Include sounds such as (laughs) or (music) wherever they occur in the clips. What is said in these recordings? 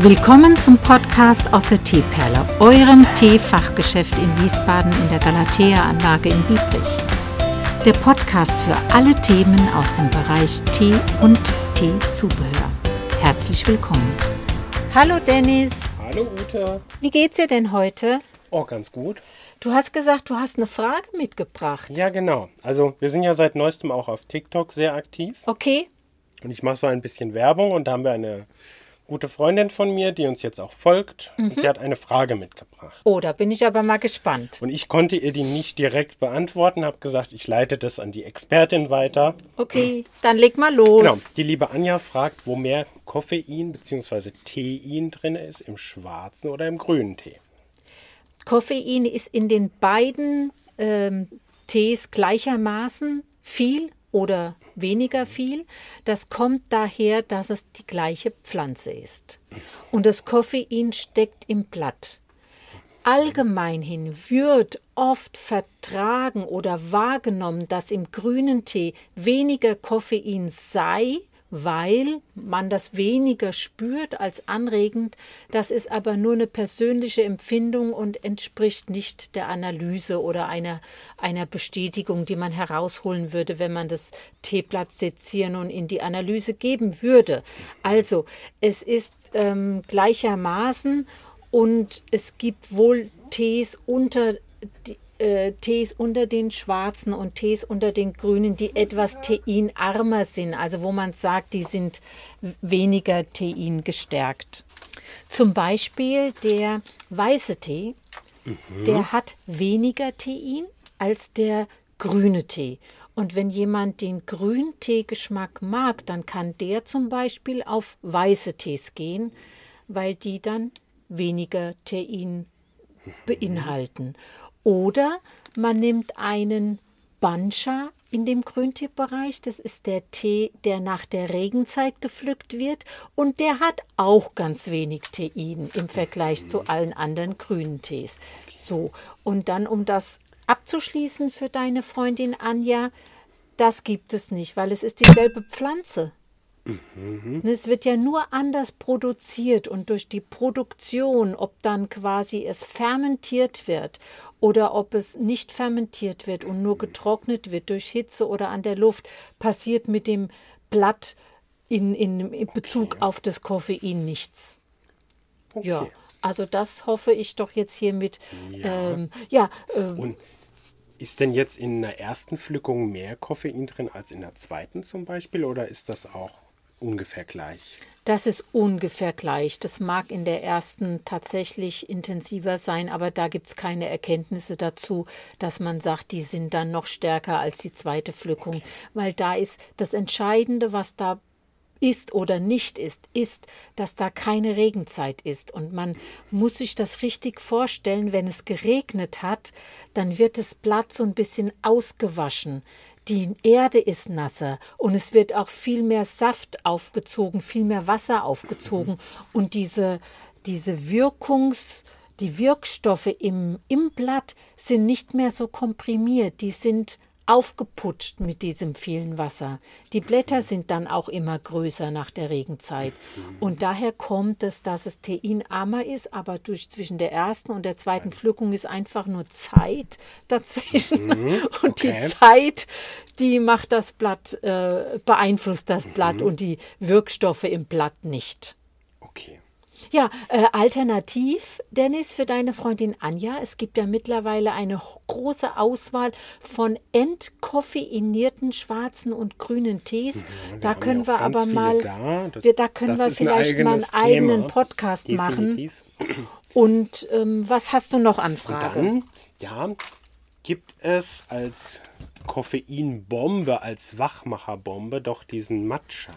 Willkommen zum Podcast aus der Teeperle, eurem Teefachgeschäft in Wiesbaden in der Galatea-Anlage in Biebrich. Der Podcast für alle Themen aus dem Bereich Tee und Teezubehör. Herzlich willkommen. Hallo Dennis. Hallo Ute. Wie geht's dir denn heute? Oh, ganz gut. Du hast gesagt, du hast eine Frage mitgebracht. Ja, genau. Also wir sind ja seit neuestem auch auf TikTok sehr aktiv. Okay. Und ich mache so ein bisschen Werbung und da haben wir eine gute Freundin von mir, die uns jetzt auch folgt. Und die hat eine Frage mitgebracht. Oh, da bin ich aber mal gespannt. Und ich konnte ihr die nicht direkt beantworten, habe gesagt, ich leite das an die Expertin weiter. Okay, dann leg mal los. Genau. Die liebe Anja fragt, wo mehr Koffein bzw. Tein drin ist, im schwarzen oder im grünen Tee. Koffein ist in den beiden ähm, Tees gleichermaßen viel oder weniger viel. Das kommt daher, dass es die gleiche Pflanze ist. Und das Koffein steckt im Blatt. Allgemein hin wird oft vertragen oder wahrgenommen, dass im grünen Tee weniger Koffein sei, weil man das weniger spürt als anregend. Das ist aber nur eine persönliche Empfindung und entspricht nicht der Analyse oder einer, einer Bestätigung, die man herausholen würde, wenn man das Teeblatt sezieren und in die Analyse geben würde. Also, es ist ähm, gleichermaßen und es gibt wohl Tees unter die, äh, Tees unter den schwarzen und Tees unter den grünen, die etwas teinarmer sind, also wo man sagt, die sind weniger Tein gestärkt. Zum Beispiel der weiße Tee, der hat weniger Tein als der grüne Tee. Und wenn jemand den Grünteegeschmack mag, dann kann der zum Beispiel auf weiße Tees gehen, weil die dann weniger Tein beinhalten. Oder man nimmt einen Bancha in dem Grünteebereich. Das ist der Tee, der nach der Regenzeit gepflückt wird. Und der hat auch ganz wenig Tein im Vergleich zu allen anderen grünen Tees. So, und dann, um das abzuschließen für deine Freundin Anja, das gibt es nicht, weil es ist dieselbe Pflanze. Und Es wird ja nur anders produziert und durch die Produktion, ob dann quasi es fermentiert wird oder ob es nicht fermentiert wird und nur getrocknet wird durch Hitze oder an der Luft, passiert mit dem Blatt in, in, in Bezug auf das Koffein nichts. Ja, Okay. also das hoffe ich doch jetzt hiermit. Ja. Ähm, ja, ähm, Und ist denn jetzt in der ersten Pflückung mehr Koffein drin als in der zweiten zum Beispiel oder ist das auch ungefähr gleich? Das ist ungefähr gleich. Das mag in der ersten tatsächlich intensiver sein, aber da gibt es keine Erkenntnisse dazu, dass man sagt, die sind dann noch stärker als die zweite Pflückung. Weil da ist das Entscheidende, was da ist oder nicht ist, ist, dass da keine Regenzeit ist. Und man muss sich das richtig vorstellen, wenn es geregnet hat, dann wird das Blatt so ein bisschen ausgewaschen. Die Erde ist nasser und es wird auch viel mehr Saft aufgezogen, viel mehr Wasser aufgezogen. Und diese, diese Wirkungs, die Wirkstoffe im, im Blatt sind nicht mehr so komprimiert, die sind aufgeputscht mit diesem vielen Wasser. Die Blätter sind dann auch immer größer nach der Regenzeit. Und daher kommt es, dass es teinarmer ist, aber durch zwischen der ersten und der zweiten Pflückung ist einfach nur Zeit dazwischen. (laughs) Und die okay. Zeit, die macht das Blatt, äh, beeinflusst das Blatt und die Wirkstoffe im Blatt nicht. Okay. Ja, äh, alternativ, Dennis, für deine Freundin Anja. Es gibt ja mittlerweile eine große Auswahl von entkoffeinierten schwarzen und grünen Tees. da können ja wir auch ganz aber mal, da. Das- wir, da können wir ist ein vielleicht mal einen eigenen Thema. Podcast machen. Definitiv. Und ähm, was hast du noch an Frage? Dann, ja, gibt es als Koffeinbombe, als Wachmacherbombe doch diesen Matcha.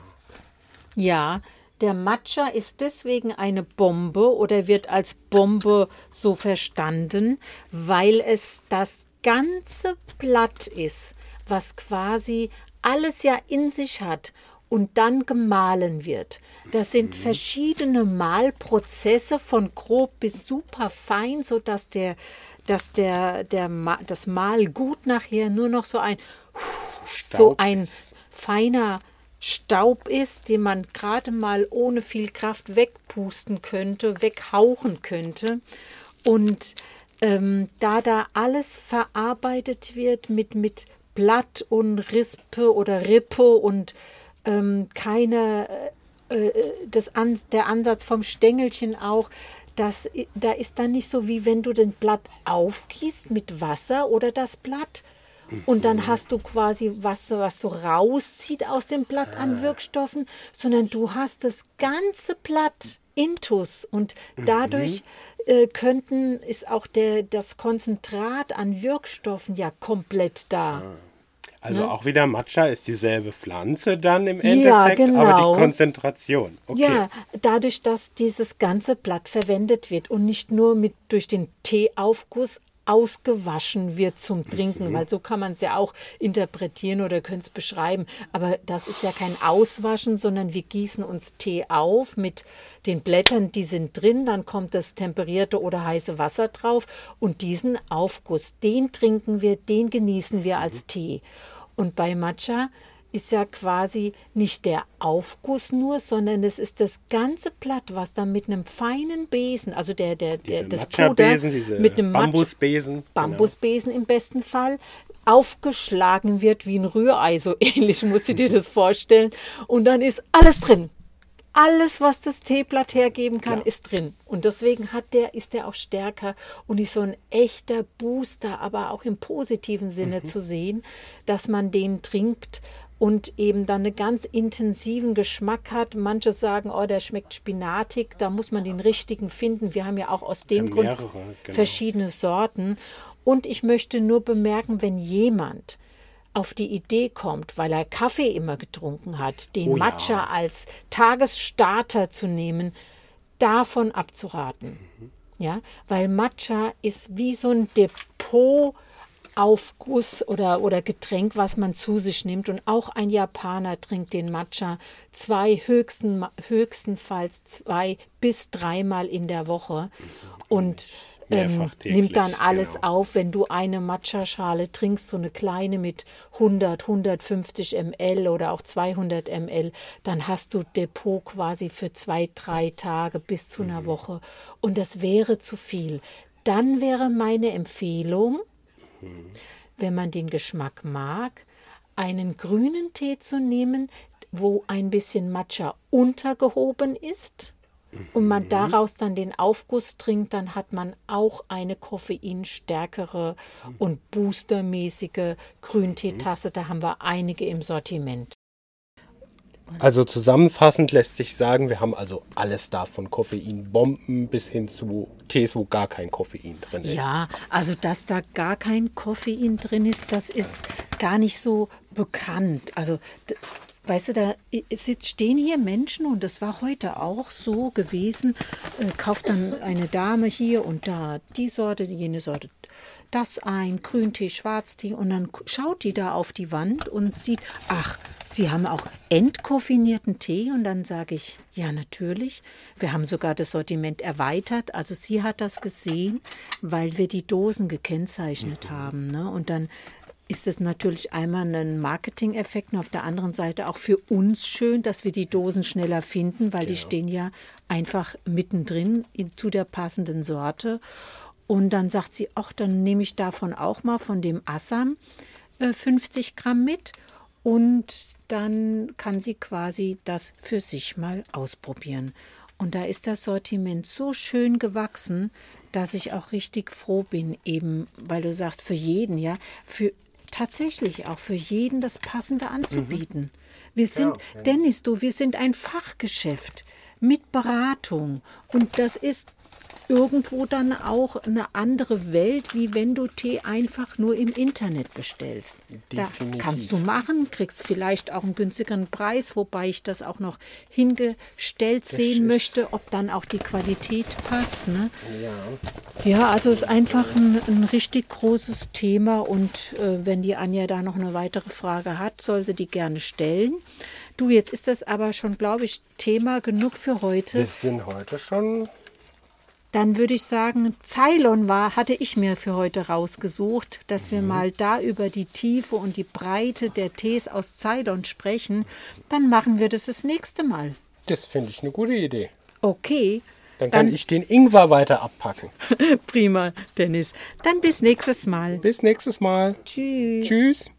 Ja, der Matcha ist deswegen eine Bombe oder wird als Bombe so verstanden, weil es das ganze Blatt ist, was quasi alles ja in sich hat und dann gemahlen wird. Das sind verschiedene Mahlprozesse von grob bis super fein, sodass der, dass der, der, das Mahlgut nachher nur noch so ein, so ein feiner Staub ist, den man gerade mal ohne viel Kraft wegpusten könnte, weghauchen könnte. Und ähm, da da alles verarbeitet wird mit, mit Blatt und Rispe oder Rippe und ähm, keine, äh, äh, das An der Ansatz vom Stängelchen auch, das, da ist dann nicht so, wie wenn du den Blatt aufgießt mit Wasser oder das Blatt. Und dann hast du quasi Wasser, was so rauszieht aus dem Blatt an ah. Wirkstoffen, sondern du hast das ganze Blatt intus und dadurch mhm. äh, könnten ist auch der, das Konzentrat an Wirkstoffen ja komplett da. Ah. Also ne? auch wieder Matcha ist dieselbe Pflanze dann im Endeffekt, ja, genau. aber die genau. Konzentration. Okay. Ja, dadurch, dass dieses ganze Blatt verwendet wird und nicht nur mit durch den Teeaufguss ausgewaschen wird zum Trinken, mhm. weil so kann man es ja auch interpretieren oder können es beschreiben. Aber das ist ja kein Auswaschen, sondern wir gießen uns Tee auf mit den Blättern, die sind drin, dann kommt das temperierte oder heiße Wasser drauf und diesen Aufguss, den trinken wir, den genießen wir als mhm. Tee. Und bei Matcha ist ja quasi nicht der Aufguss nur, sondern es ist das ganze Blatt, was dann mit einem feinen Besen, also der, der, der das Puder mit einem Bambusbesen, genau. Bambusbesen genau. im besten Fall, aufgeschlagen wird wie ein Rührei, so (laughs) ähnlich musst du dir das vorstellen. Und dann ist alles drin. Alles, was das Teeblatt hergeben kann, ja. ist drin. Und deswegen hat der, ist der auch stärker und ist so ein echter Booster, aber auch im positiven Sinne mhm. zu sehen, dass man den trinkt und eben dann einen ganz intensiven Geschmack hat. Manche sagen, oh, der schmeckt spinatig, da muss man den richtigen finden. Wir haben ja auch aus dem Grund mehrere, genau. verschiedene Sorten. Und ich möchte nur bemerken, wenn jemand auf die Idee kommt, weil er Kaffee immer getrunken hat, den oh ja. Matcha als Tagesstarter zu nehmen, davon abzuraten. Mhm. Ja, weil Matcha ist wie so ein Depot Aufguss oder, oder Getränk, was man zu sich nimmt. Und auch ein Japaner trinkt den Matcha zwei, höchsten, höchstenfalls zwei bis dreimal in der Woche. Und ähm, nimmt dann alles genau. auf. Wenn du eine Matcha-Schale trinkst, so eine kleine mit 100, 150 ml oder auch 200 ml, dann hast du Depot quasi für zwei, drei Tage bis zu einer mhm. Woche. Und das wäre zu viel. Dann wäre meine Empfehlung, wenn man den Geschmack mag, einen grünen Tee zu nehmen, wo ein bisschen Matcha untergehoben ist und man mhm. daraus dann den Aufguss trinkt, dann hat man auch eine koffeinstärkere und boostermäßige Grünteetasse. Da haben wir einige im Sortiment. Also zusammenfassend lässt sich sagen, wir haben also alles da von Koffeinbomben bis hin zu Tees, wo gar kein Koffein drin ist. Ja, also dass da gar kein Koffein drin ist, das ist gar nicht so bekannt. Also Weißt du, da stehen hier Menschen und das war heute auch so gewesen. Äh, kauft dann eine Dame hier und da die Sorte, jene Sorte, das ein, Grüntee, Schwarztee und dann schaut die da auf die Wand und sieht, ach, Sie haben auch entkoffinierten Tee und dann sage ich, ja natürlich. Wir haben sogar das Sortiment erweitert. Also sie hat das gesehen, weil wir die Dosen gekennzeichnet mhm. haben. Ne? Und dann ist es natürlich einmal ein Marketing-Effekt und auf der anderen Seite auch für uns schön, dass wir die Dosen schneller finden, weil genau. die stehen ja einfach mittendrin zu der passenden Sorte. Und dann sagt sie, ach, dann nehme ich davon auch mal von dem Assam äh, 50 Gramm mit und dann kann sie quasi das für sich mal ausprobieren. Und da ist das Sortiment so schön gewachsen, dass ich auch richtig froh bin, eben, weil du sagst, für jeden, ja, für tatsächlich auch für jeden das Passende anzubieten. Mhm. Wir sind, ja, ja. Dennis, du, wir sind ein Fachgeschäft mit Beratung und das ist irgendwo dann auch eine andere Welt, wie wenn du Tee einfach nur im Internet bestellst. Definitiv. Da kannst du machen, kriegst vielleicht auch einen günstigeren Preis, wobei ich das auch noch hingestellt das sehen möchte, ob dann auch die Qualität passt. Ne? Ja. ja, also es ist einfach ein, ein richtig großes Thema und äh, wenn die Anja da noch eine weitere Frage hat, soll sie die gerne stellen. Du, jetzt ist das aber schon, glaube ich, Thema genug für heute. Wir sind heute schon Dann würde ich sagen, Ceylon war, hatte ich mir für heute rausgesucht, dass wir mal da über die Tiefe und die Breite der Tees aus Ceylon sprechen. Dann machen wir das das nächste Mal. Das finde ich eine gute Idee. Okay. Dann kann ich den Ingwer weiter abpacken. (laughs) Prima, Dennis. Dann bis nächstes Mal. Bis nächstes Mal. Tschüss. Tschüss.